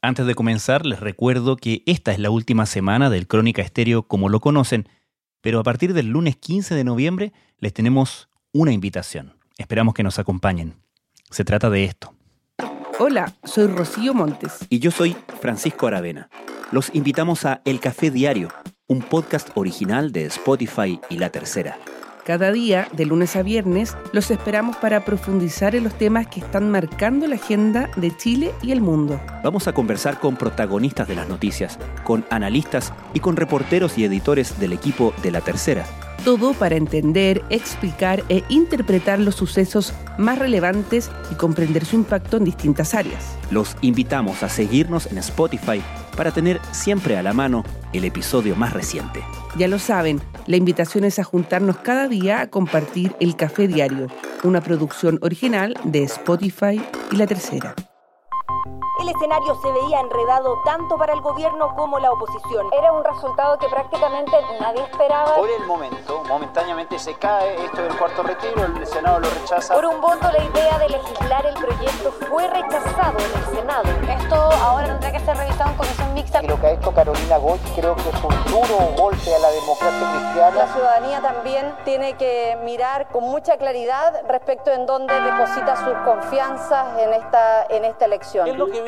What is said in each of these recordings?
Antes de comenzar, les recuerdo que esta es la última semana del Crónica Estéreo como lo conocen, pero a partir del lunes 15 de noviembre les tenemos una invitación. Esperamos que nos acompañen. Se trata de esto. Hola, soy Rocío Montes. Y yo soy Francisco Aravena. Los invitamos a El Café Diario, un podcast original de Spotify y La Tercera. Cada día, de lunes a viernes, los esperamos para profundizar en los temas que están marcando la agenda de Chile y el mundo. Vamos a conversar con protagonistas de las noticias, con analistas y con reporteros y editores del equipo de La Tercera. Todo para entender, explicar e interpretar los sucesos más relevantes y comprender su impacto en distintas áreas. Los invitamos a seguirnos en Spotify para tener siempre a la mano el episodio más reciente. Ya lo saben, la invitación es a juntarnos cada día a compartir el Café Diario, una producción original de Spotify y La Tercera. El escenario se veía enredado tanto para el gobierno como la oposición. Era un resultado que prácticamente nadie esperaba. Por el momento, momentáneamente se cae esto del cuarto retiro, el Senado lo rechaza. Por un voto la idea de legislar el proyecto fue rechazado en el Senado. Esto ahora tendrá que ser revisado en comisión mixta. Y lo que ha hecho Carolina Goy creo que es un duro golpe a la democracia cristiana. La ciudadanía también tiene que mirar con mucha claridad respecto en dónde deposita sus confianzas en esta, en esta elección. ¿Qué es lo que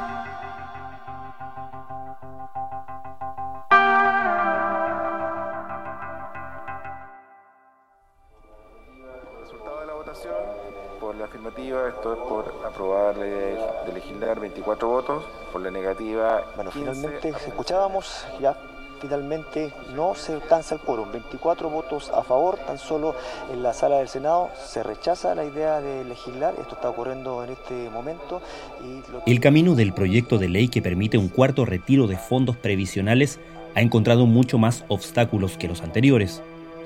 Bueno, 15 finalmente escuchábamos ya finalmente no se alcanza el quórum, 24 votos a favor, tan solo en la sala del Senado se rechaza la idea de legislar, esto está ocurriendo en este momento. Y lo que- El camino del proyecto de ley que permite un cuarto retiro de fondos previsionales ha encontrado mucho más obstáculos que los anteriores.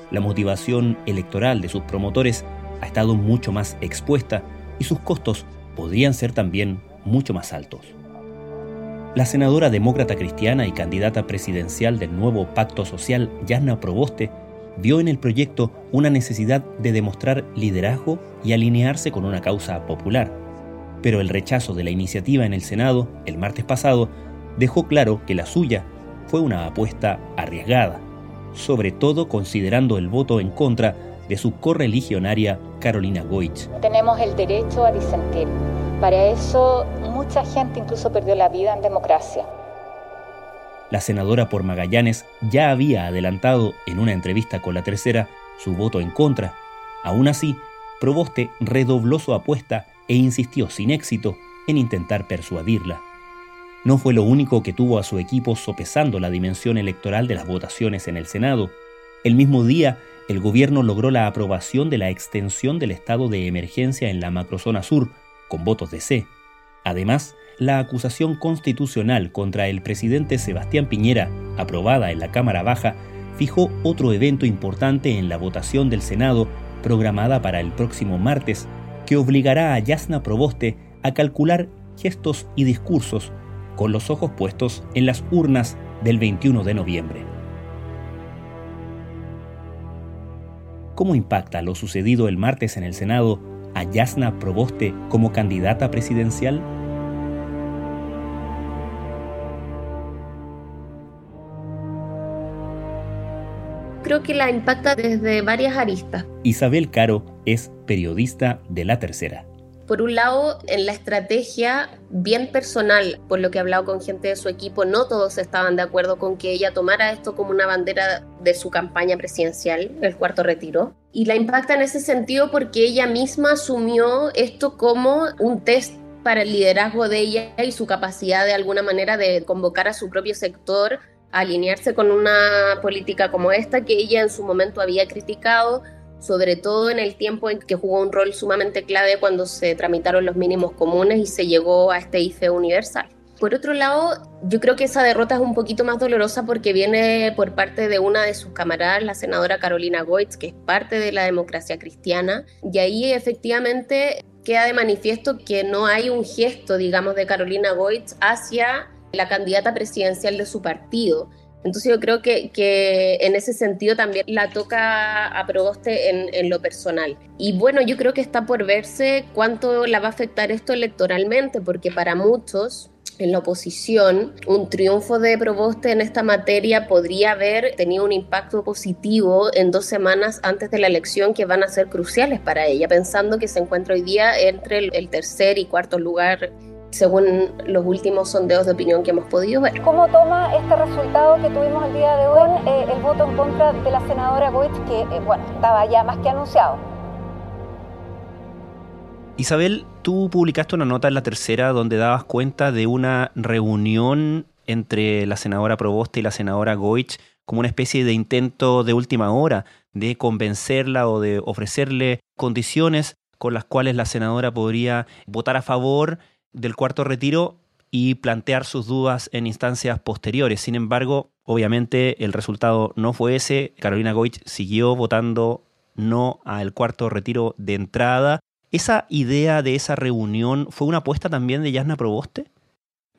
La motivación electoral de sus promotores ha estado mucho más expuesta y sus costos podrían ser también mucho más altos. La senadora demócrata cristiana y candidata presidencial del nuevo pacto social, Yasna Proboste, vio en el proyecto una necesidad de demostrar liderazgo y alinearse con una causa popular. Pero el rechazo de la iniciativa en el Senado el martes pasado dejó claro que la suya fue una apuesta arriesgada, sobre todo considerando el voto en contra de su correligionaria Carolina Goich. Tenemos el derecho a disentir. Para eso mucha gente incluso perdió la vida en democracia. La senadora por Magallanes ya había adelantado en una entrevista con la tercera su voto en contra. Aún así, Proboste redobló su apuesta e insistió sin éxito en intentar persuadirla. No fue lo único que tuvo a su equipo sopesando la dimensión electoral de las votaciones en el Senado. El mismo día, el gobierno logró la aprobación de la extensión del estado de emergencia en la macrozona sur, con votos de C. Además, la acusación constitucional contra el presidente Sebastián Piñera, aprobada en la Cámara Baja, fijó otro evento importante en la votación del Senado programada para el próximo martes, que obligará a Yasna Proboste a calcular gestos y discursos con los ojos puestos en las urnas del 21 de noviembre. ¿Cómo impacta lo sucedido el martes en el Senado a Yasna Proboste como candidata presidencial? creo que la impacta desde varias aristas. Isabel Caro es periodista de La Tercera. Por un lado, en la estrategia bien personal, por lo que he hablado con gente de su equipo, no todos estaban de acuerdo con que ella tomara esto como una bandera de su campaña presidencial, el cuarto retiro. Y la impacta en ese sentido porque ella misma asumió esto como un test para el liderazgo de ella y su capacidad de alguna manera de convocar a su propio sector a alinearse con una política como esta que ella en su momento había criticado, sobre todo en el tiempo en que jugó un rol sumamente clave cuando se tramitaron los mínimos comunes y se llegó a este IFE universal. Por otro lado, yo creo que esa derrota es un poquito más dolorosa porque viene por parte de una de sus camaradas, la senadora Carolina Goitz, que es parte de la democracia cristiana, y ahí efectivamente queda de manifiesto que no hay un gesto, digamos, de Carolina Goitz hacia la candidata presidencial de su partido. Entonces yo creo que, que, en ese sentido también la toca a Proboste en, en, lo personal. Y bueno, yo creo que está por verse cuánto la va a afectar esto electoralmente, porque para muchos en la oposición, un triunfo de Proboste en esta materia podría haber tenido un impacto positivo en dos semanas antes de la elección que van a ser cruciales para ella, pensando que se encuentra hoy día entre el tercer y cuarto lugar según los últimos sondeos de opinión que hemos podido ver. ¿Cómo toma este resultado que tuvimos el día de hoy eh, el voto en contra de la senadora Goetz, que eh, bueno, estaba ya más que anunciado? Isabel, tú publicaste una nota en la tercera donde dabas cuenta de una reunión entre la senadora Proboste y la senadora Goich como una especie de intento de última hora de convencerla o de ofrecerle condiciones con las cuales la senadora podría votar a favor del cuarto retiro y plantear sus dudas en instancias posteriores. Sin embargo, obviamente el resultado no fue ese. Carolina Goich siguió votando no al cuarto retiro de entrada. ¿Esa idea de esa reunión fue una apuesta también de Yasna Proboste?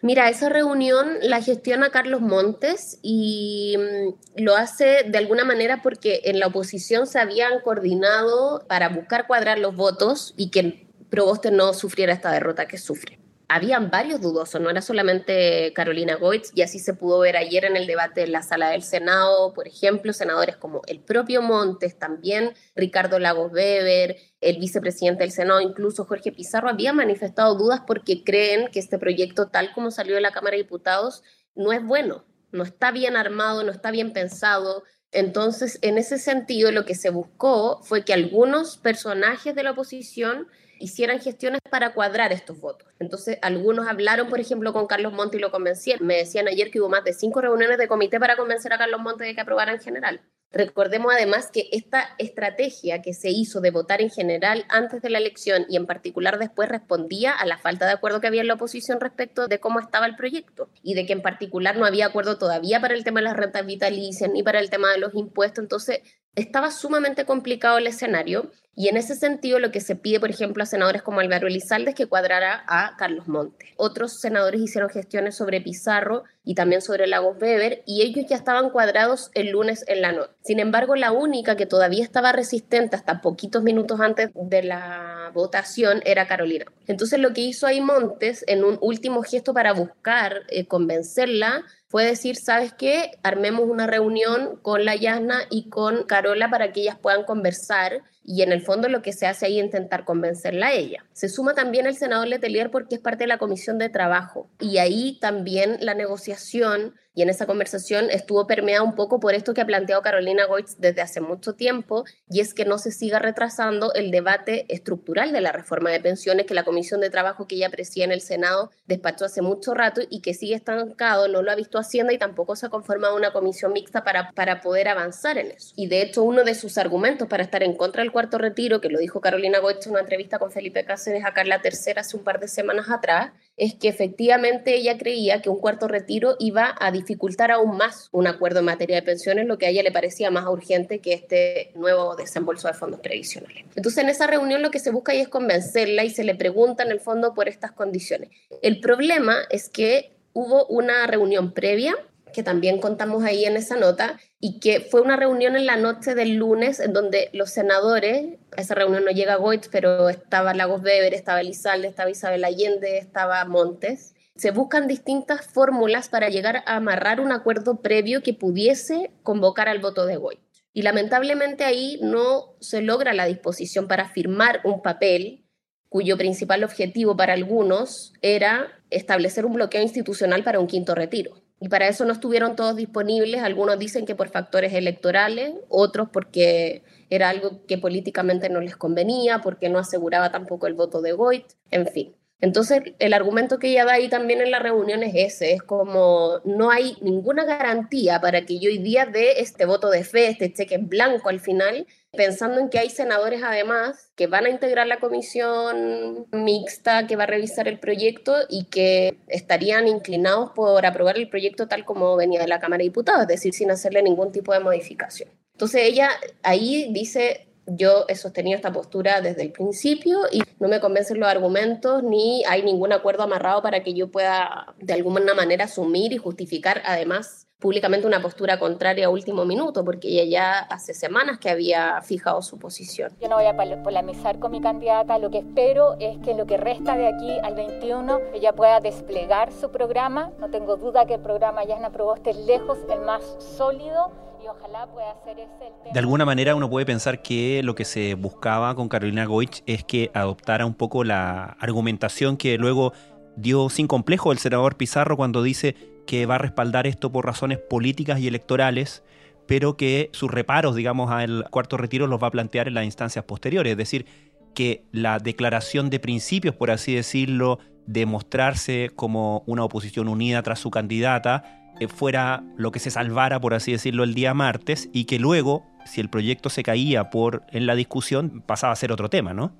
Mira, esa reunión la gestiona Carlos Montes y mm, lo hace de alguna manera porque en la oposición se habían coordinado para buscar cuadrar los votos y que Proboste no sufriera esta derrota que sufre habían varios dudosos, no era solamente Carolina Goitz, y así se pudo ver ayer en el debate en la sala del Senado, por ejemplo, senadores como el propio Montes, también Ricardo Lagos Weber, el vicepresidente del Senado, incluso Jorge Pizarro, habían manifestado dudas porque creen que este proyecto, tal como salió de la Cámara de Diputados, no es bueno, no está bien armado, no está bien pensado. Entonces, en ese sentido, lo que se buscó fue que algunos personajes de la oposición hicieran gestiones para cuadrar estos votos. Entonces, algunos hablaron, por ejemplo, con Carlos Monte y lo convencieron. Me decían ayer que hubo más de cinco reuniones de comité para convencer a Carlos Monte de que aprobara en general. Recordemos además que esta estrategia que se hizo de votar en general antes de la elección y en particular después respondía a la falta de acuerdo que había en la oposición respecto de cómo estaba el proyecto y de que en particular no había acuerdo todavía para el tema de las rentas vitalicias ni para el tema de los impuestos. Entonces estaba sumamente complicado el escenario y en ese sentido, lo que se pide, por ejemplo, a senadores como Álvaro Elizalde es que cuadrara a Carlos Monte. Otros senadores hicieron gestiones sobre Pizarro y también sobre Lagos Weber, y ellos ya estaban cuadrados el lunes en la noche. Sin embargo, la única que todavía estaba resistente hasta poquitos minutos antes de la votación era Carolina. Entonces, lo que hizo ahí Montes, en un último gesto para buscar eh, convencerla, fue decir, ¿sabes qué? Armemos una reunión con la Yasna y con Carola para que ellas puedan conversar y en el fondo lo que se hace ahí es intentar convencerla a ella. Se suma también el senador Letelier porque es parte de la comisión de trabajo y ahí también la negociación y en esa conversación estuvo permeada un poco por esto que ha planteado Carolina Goitz desde hace mucho tiempo, y es que no se siga retrasando el debate estructural de la reforma de pensiones que la Comisión de Trabajo que ella preside en el Senado despachó hace mucho rato y que sigue estancado, no lo ha visto Hacienda y tampoco se ha conformado una comisión mixta para, para poder avanzar en eso. Y de hecho, uno de sus argumentos para estar en contra del cuarto retiro, que lo dijo Carolina Goitz en una entrevista con Felipe Cáceres acá en la tercera hace un par de semanas atrás, es que efectivamente ella creía que un cuarto retiro iba a dificultar aún más un acuerdo en materia de pensiones, lo que a ella le parecía más urgente que este nuevo desembolso de fondos previsionales. Entonces, en esa reunión lo que se busca ahí es convencerla y se le pregunta en el fondo por estas condiciones. El problema es que hubo una reunión previa que también contamos ahí en esa nota, y que fue una reunión en la noche del lunes en donde los senadores, a esa reunión no llega Goitz, pero estaba Lagos Weber, estaba Elizalde, estaba Isabel Allende, estaba Montes, se buscan distintas fórmulas para llegar a amarrar un acuerdo previo que pudiese convocar al voto de Goitz. Y lamentablemente ahí no se logra la disposición para firmar un papel cuyo principal objetivo para algunos era establecer un bloqueo institucional para un quinto retiro. Y para eso no estuvieron todos disponibles. Algunos dicen que por factores electorales, otros porque era algo que políticamente no les convenía, porque no aseguraba tampoco el voto de Goit, en fin. Entonces, el argumento que ella da ahí también en la reunión es ese, es como no hay ninguna garantía para que yo hoy día dé este voto de fe, este cheque en blanco al final, pensando en que hay senadores además que van a integrar la comisión mixta que va a revisar el proyecto y que estarían inclinados por aprobar el proyecto tal como venía de la Cámara de Diputados, es decir, sin hacerle ningún tipo de modificación. Entonces ella ahí dice, Yo he sostenido esta postura desde el principio y no me convencen los argumentos ni hay ningún acuerdo amarrado para que yo pueda de alguna manera asumir y justificar además públicamente una postura contraria a último minuto, porque ella ya hace semanas que había fijado su posición. Yo no voy a polemizar con mi candidata, lo que espero es que lo que resta de aquí al 21 ella pueda desplegar su programa. No tengo duda que el programa Yasna Proboste es lejos el más sólido y ojalá pueda ser ese el tema. De alguna manera uno puede pensar que lo que se buscaba con Carolina Goich es que adoptara un poco la argumentación que luego dio sin complejo el senador Pizarro cuando dice que va a respaldar esto por razones políticas y electorales, pero que sus reparos, digamos, al cuarto retiro los va a plantear en las instancias posteriores. Es decir, que la declaración de principios, por así decirlo, de mostrarse como una oposición unida tras su candidata, eh, fuera lo que se salvara, por así decirlo, el día martes, y que luego, si el proyecto se caía por en la discusión, pasaba a ser otro tema, ¿no?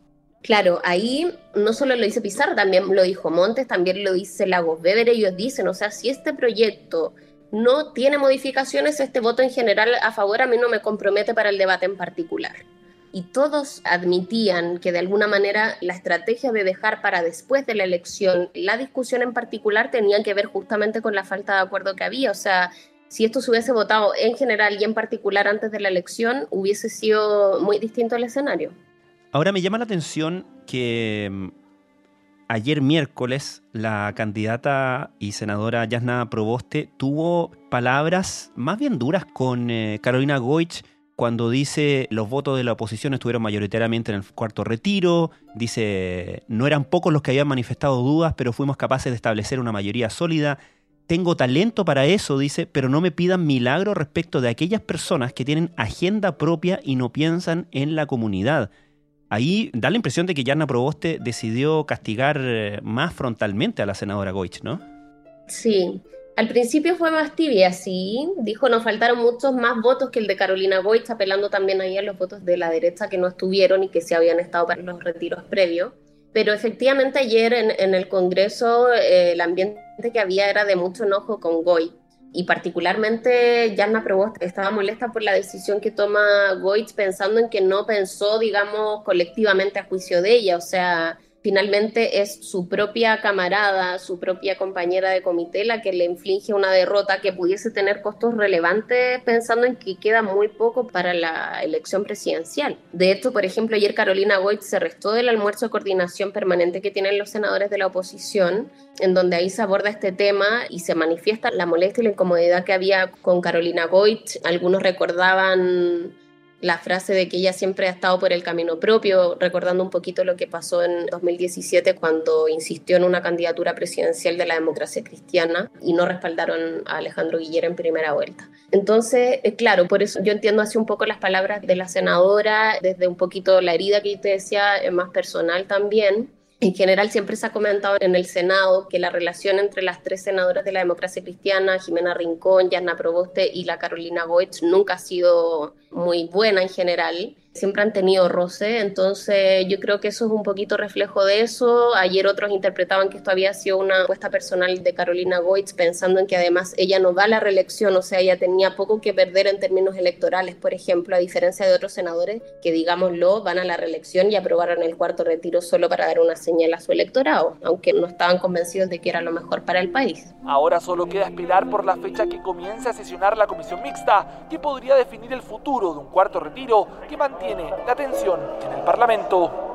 Claro, ahí no solo lo dice Pizarro, también lo dijo Montes, también lo dice Lagos Weber, ellos dicen, o sea, si este proyecto no tiene modificaciones, este voto en general a favor a mí no me compromete para el debate en particular. Y todos admitían que de alguna manera la estrategia de dejar para después de la elección la discusión en particular tenía que ver justamente con la falta de acuerdo que había. O sea, si esto se hubiese votado en general y en particular antes de la elección, hubiese sido muy distinto el escenario. Ahora me llama la atención que mm, ayer miércoles la candidata y senadora Yasna Proboste tuvo palabras más bien duras con eh, Carolina Goich cuando dice los votos de la oposición estuvieron mayoritariamente en el cuarto retiro, dice no eran pocos los que habían manifestado dudas, pero fuimos capaces de establecer una mayoría sólida. Tengo talento para eso, dice, pero no me pidan milagro respecto de aquellas personas que tienen agenda propia y no piensan en la comunidad ahí da la impresión de que Yarna Proboste decidió castigar eh, más frontalmente a la senadora Goich, ¿no? Sí. Al principio fue más tibia, sí. Dijo nos faltaron muchos más votos que el de Carolina Goich, apelando también ahí a los votos de la derecha que no estuvieron y que se habían estado para los retiros previos. Pero efectivamente ayer en, el Congreso eh, el ambiente que había era de mucho enojo con Goich y particularmente Jasna Provost estaba molesta por la decisión que toma Goitz pensando en que no pensó, digamos, colectivamente a juicio de ella, o sea, finalmente es su propia camarada, su propia compañera de comité la que le inflige una derrota que pudiese tener costos relevantes pensando en que queda muy poco para la elección presidencial. De hecho, por ejemplo, ayer Carolina Goitz se restó del almuerzo de coordinación permanente que tienen los senadores de la oposición, en donde ahí se aborda este tema y se manifiesta la molestia y la incomodidad que había con Carolina Goitz. Algunos recordaban la frase de que ella siempre ha estado por el camino propio, recordando un poquito lo que pasó en 2017 cuando insistió en una candidatura presidencial de la democracia cristiana y no respaldaron a Alejandro Guillera en primera vuelta. Entonces, eh, claro, por eso yo entiendo así un poco las palabras de la senadora, desde un poquito la herida que te decía, eh, más personal también, en general siempre se ha comentado en el Senado que la relación entre las tres senadoras de la democracia cristiana, Jimena Rincón, Yana Proboste y la Carolina Goetz, nunca ha sido muy buena en general siempre han tenido roce, entonces yo creo que eso es un poquito reflejo de eso. Ayer otros interpretaban que esto había sido una apuesta personal de Carolina Goitz, pensando en que además ella no da la reelección, o sea, ella tenía poco que perder en términos electorales, por ejemplo, a diferencia de otros senadores que, digámoslo, van a la reelección y aprobaron el cuarto retiro solo para dar una señal a su electorado, aunque no estaban convencidos de que era lo mejor para el país. Ahora solo queda esperar por la fecha que comience a sesionar la comisión mixta, que podría definir el futuro de un cuarto retiro que mantiene la atención en el Parlamento.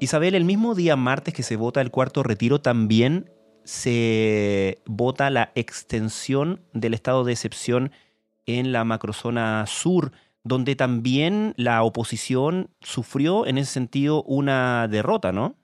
Isabel, el mismo día martes que se vota el cuarto retiro, también se vota la extensión del estado de excepción en la macrozona sur, donde también la oposición sufrió en ese sentido una derrota, ¿no?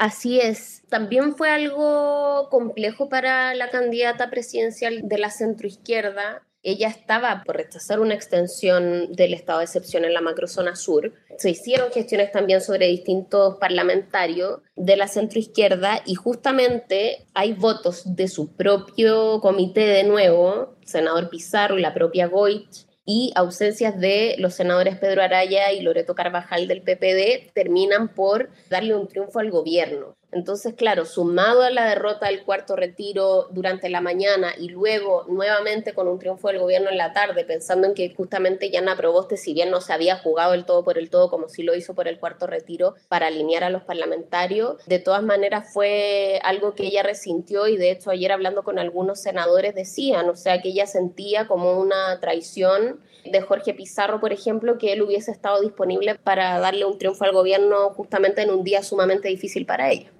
Así es. También fue algo complejo para la candidata presidencial de la centroizquierda. Ella estaba por rechazar una extensión del estado de excepción en la macrozona sur. Se hicieron gestiones también sobre distintos parlamentarios de la centroizquierda y justamente hay votos de su propio comité de nuevo, senador Pizarro y la propia Goich, y ausencias de los senadores Pedro Araya y Loreto Carvajal del PPD terminan por darle un triunfo al gobierno. Entonces, claro, sumado a la derrota del cuarto retiro durante la mañana y luego nuevamente con un triunfo del gobierno en la tarde, pensando en que justamente Yana Proboste, si bien no se había jugado el todo por el todo como sí lo hizo por el cuarto retiro para alinear a los parlamentarios, de todas maneras fue algo que ella resintió y de hecho ayer hablando con algunos senadores decían, o sea, que ella sentía como una traición de Jorge Pizarro, por ejemplo, que él hubiese estado disponible para darle un triunfo al gobierno justamente en un día sumamente difícil para ella.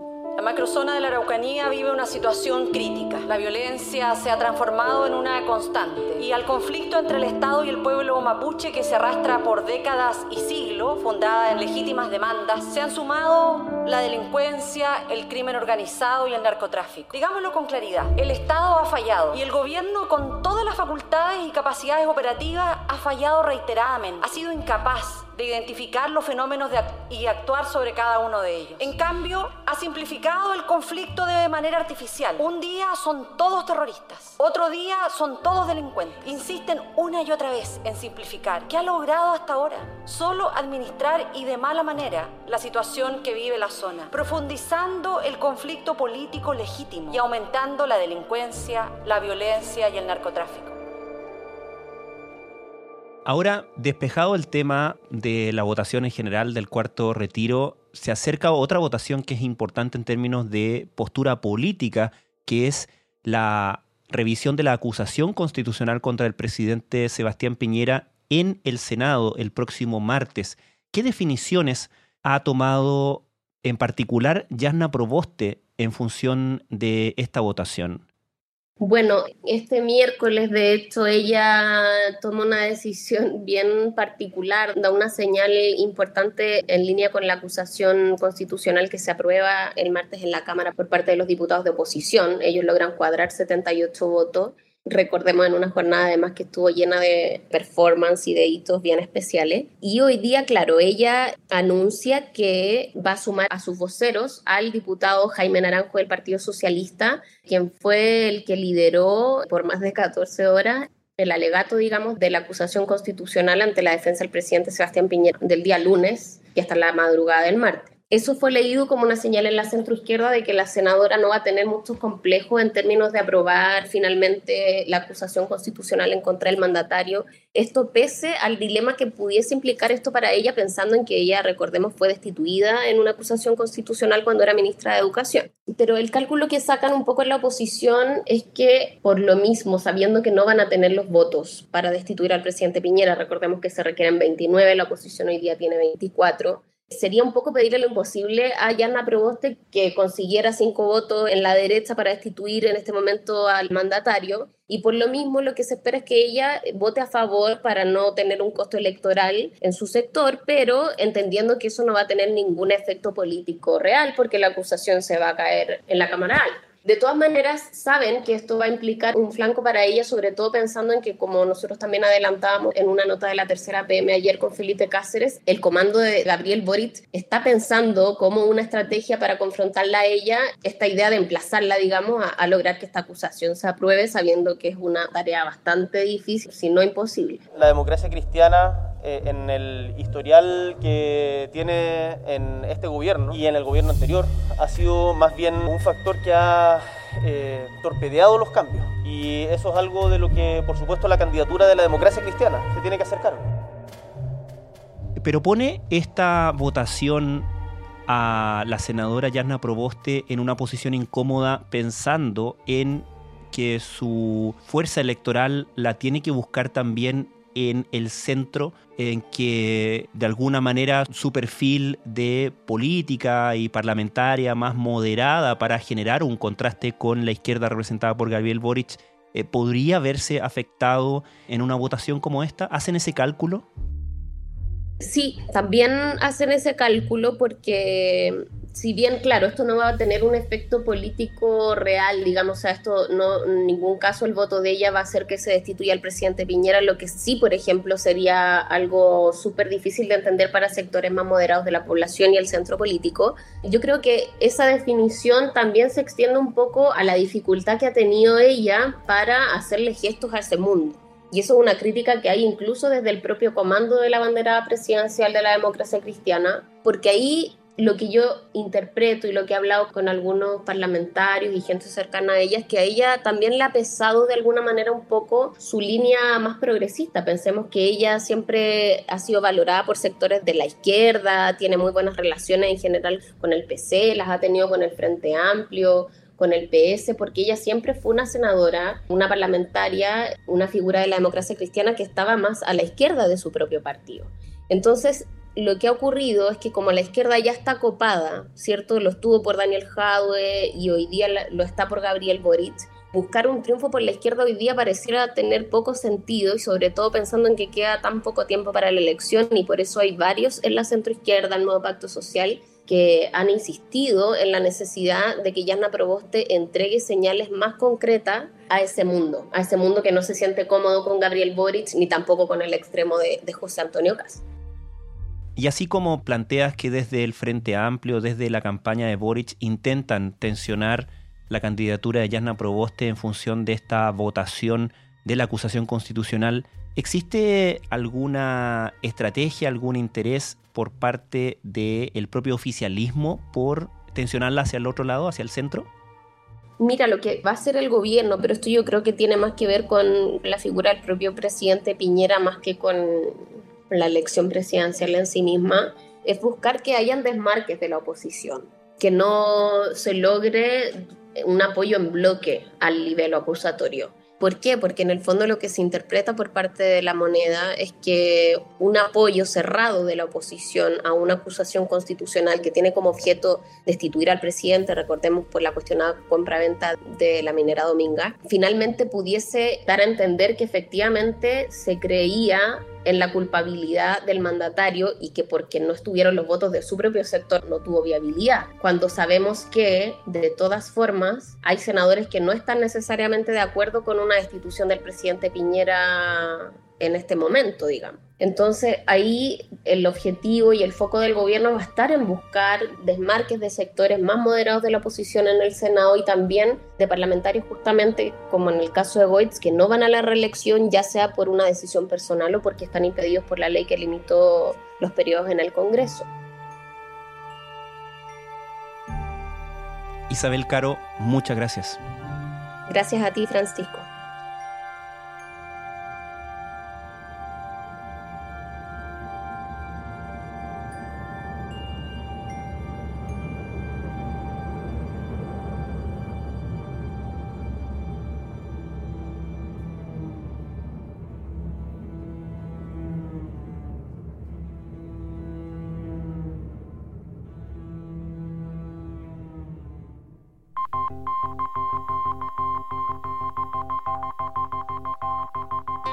La macrozona de la Araucanía vive una situación crítica. La violencia se ha transformado en una constante y al conflicto entre el Estado y el pueblo mapuche que se arrastra por décadas y siglos, fundada en legítimas demandas, se han sumado la delincuencia, el crimen organizado y el narcotráfico. Digámoslo con claridad, el Estado ha fallado y el gobierno con todas las facultades y capacidades operativas ha fallado reiteradamente, ha sido incapaz de identificar los fenómenos y actuar sobre cada uno de ellos. En cambio, ha simplificado el conflicto de manera artificial. Un día son todos terroristas, otro día son todos delincuentes. Insisten una y otra vez en simplificar. ¿Qué ha logrado hasta ahora? Solo administrar y de mala manera la situación que vive la zona, profundizando el conflicto político legítimo y aumentando la delincuencia, la violencia y el narcotráfico. Ahora, despejado el tema de la votación en general del cuarto retiro, se acerca otra votación que es importante en términos de postura política, que es la revisión de la acusación constitucional contra el presidente Sebastián Piñera en el Senado el próximo martes. ¿Qué definiciones ha tomado en particular Yasna Proboste en función de esta votación? Bueno, este miércoles de hecho ella toma una decisión bien particular, da una señal importante en línea con la acusación constitucional que se aprueba el martes en la Cámara por parte de los diputados de oposición. Ellos logran cuadrar 78 votos recordemos en una jornada además que estuvo llena de performance y de hitos bien especiales. Y hoy día, claro, ella anuncia que va a sumar a sus voceros al diputado Jaime Naranjo del Partido Socialista, quien fue el que lideró por más de 14 horas el alegato, digamos, de la acusación constitucional ante la defensa del presidente Sebastián Piñera del día lunes y hasta la madrugada del martes. Eso fue leído como una señal en la centroizquierda de que la senadora no va a tener muchos complejos en términos de aprobar finalmente la acusación constitucional en contra del mandatario. Esto pese al dilema que pudiese implicar esto para ella, pensando en que ella, recordemos, fue destituida en una acusación constitucional cuando era ministra de Educación. Pero el cálculo que sacan un poco en la oposición es que, por lo mismo, sabiendo que no van a tener los votos para destituir al presidente Piñera, recordemos que se requieren 29, la oposición hoy día tiene 24 sería un poco pedirle lo imposible a Yana Proboste que consiguiera cinco votos en la derecha para destituir en este momento al mandatario. Y por lo mismo lo que se espera es que ella vote a favor para no tener un costo electoral en su sector, pero entendiendo que eso no va a tener ningún efecto político real porque la acusación se va a caer en la Cámara Alta. De todas maneras, saben que esto va a implicar un flanco para ella, sobre todo pensando en que, como nosotros también adelantábamos en una nota de la tercera PM ayer con Felipe Cáceres, el comando de Gabriel Boric está pensando como una estrategia para confrontarla a ella, esta idea de emplazarla, digamos, a, lograr que esta acusación se apruebe, sabiendo que es una tarea bastante difícil, si no imposible. La democracia cristiana eh, en el historial que tiene en este gobierno y en el gobierno anterior ha sido más bien un factor que ha eh, torpedeado los cambios. Y eso es algo de lo que, por supuesto, la candidatura de la democracia cristiana se tiene que hacer cargo. Pero pone esta votación a la senadora Yasna Proboste en una posición incómoda pensando en que su fuerza electoral la tiene que buscar también en el centro en que de alguna manera su perfil de política y parlamentaria más moderada para generar un contraste con la izquierda representada por Gabriel Boric eh, podría verse afectado en una votación como esta? ¿Hacen ese cálculo? Sí, también hacen ese cálculo porque si bien, claro, esto no va a tener un efecto político real, digamos, o sea, esto no, en ningún caso el voto de ella va a hacer que se destituya al presidente Piñera, lo que sí, por ejemplo, sería algo súper difícil de entender para sectores más moderados de la población y el centro político. Yo creo que esa definición también se extiende un poco a la dificultad que ha tenido ella para hacerle gestos a ese mundo. Y eso es una crítica que hay incluso desde el propio comando de la bandera presidencial de la democracia cristiana, porque ahí lo que yo interpreto y lo que he hablado con algunos parlamentarios y gente cercana a ella es que a ella también le ha pesado de alguna manera un poco su línea más progresista. Pensemos que ella siempre ha sido valorada por sectores de la izquierda, tiene muy buenas relaciones en general con el PC, las ha tenido con el Frente Amplio, con el PS, porque ella siempre fue una senadora, una parlamentaria, una figura de la democracia cristiana que estaba más a la izquierda de su propio partido. Entonces, lo que ha ocurrido es que como la izquierda ya está copada, ¿cierto? Lo estuvo por Daniel Jadwe y hoy día lo está por Gabriel Boric. Buscar un triunfo por la izquierda hoy día pareciera tener poco sentido y sobre todo pensando en que queda tan poco tiempo para la elección y por eso hay varios en la centroizquierda, el nuevo pacto social, que han insistido en la necesidad de que Yasna Proboste entregue señales más concretas a ese mundo, a ese mundo que no se siente cómodo con Gabriel Boric ni tampoco con el extremo de, de José Antonio Cas. Y así como planteas que desde el Frente Amplio, desde la campaña de Boric, intentan tensionar la candidatura de Yasna Proboste en función de esta votación de la acusación constitucional, ¿existe alguna estrategia, algún interés por parte del propio oficialismo por tensionarla hacia el otro lado, hacia el centro? Mira, lo que va a hacer el gobierno, pero esto yo creo que tiene más que ver con la figura del propio presidente Piñera más que con la elección presidencial en sí misma, es buscar que hayan desmarques de la oposición, que no se logre un apoyo en bloque al nivel acusatorio. ¿Por qué? Porque en el fondo lo que se interpreta por parte de la moneda es que un apoyo cerrado de la oposición a una acusación constitucional que tiene como objeto destituir al presidente, recordemos por la cuestionada compra-venta de la minera Dominga, finalmente pudiese dar a entender que efectivamente se creía en la culpabilidad del mandatario y que porque no estuvieron los votos de su propio sector no tuvo viabilidad, cuando sabemos que de todas formas hay senadores que no están necesariamente de acuerdo con una destitución del presidente Piñera en este momento, digamos. Entonces ahí el objetivo y el foco del gobierno va a estar en buscar desmarques de sectores más moderados de la oposición en el Senado y también de parlamentarios justamente como en el caso de Goitz que no van a la reelección ya sea por una decisión personal o porque están impedidos por la ley que limitó los periodos en el Congreso. Isabel Caro, muchas gracias. Gracias a ti, Francisco.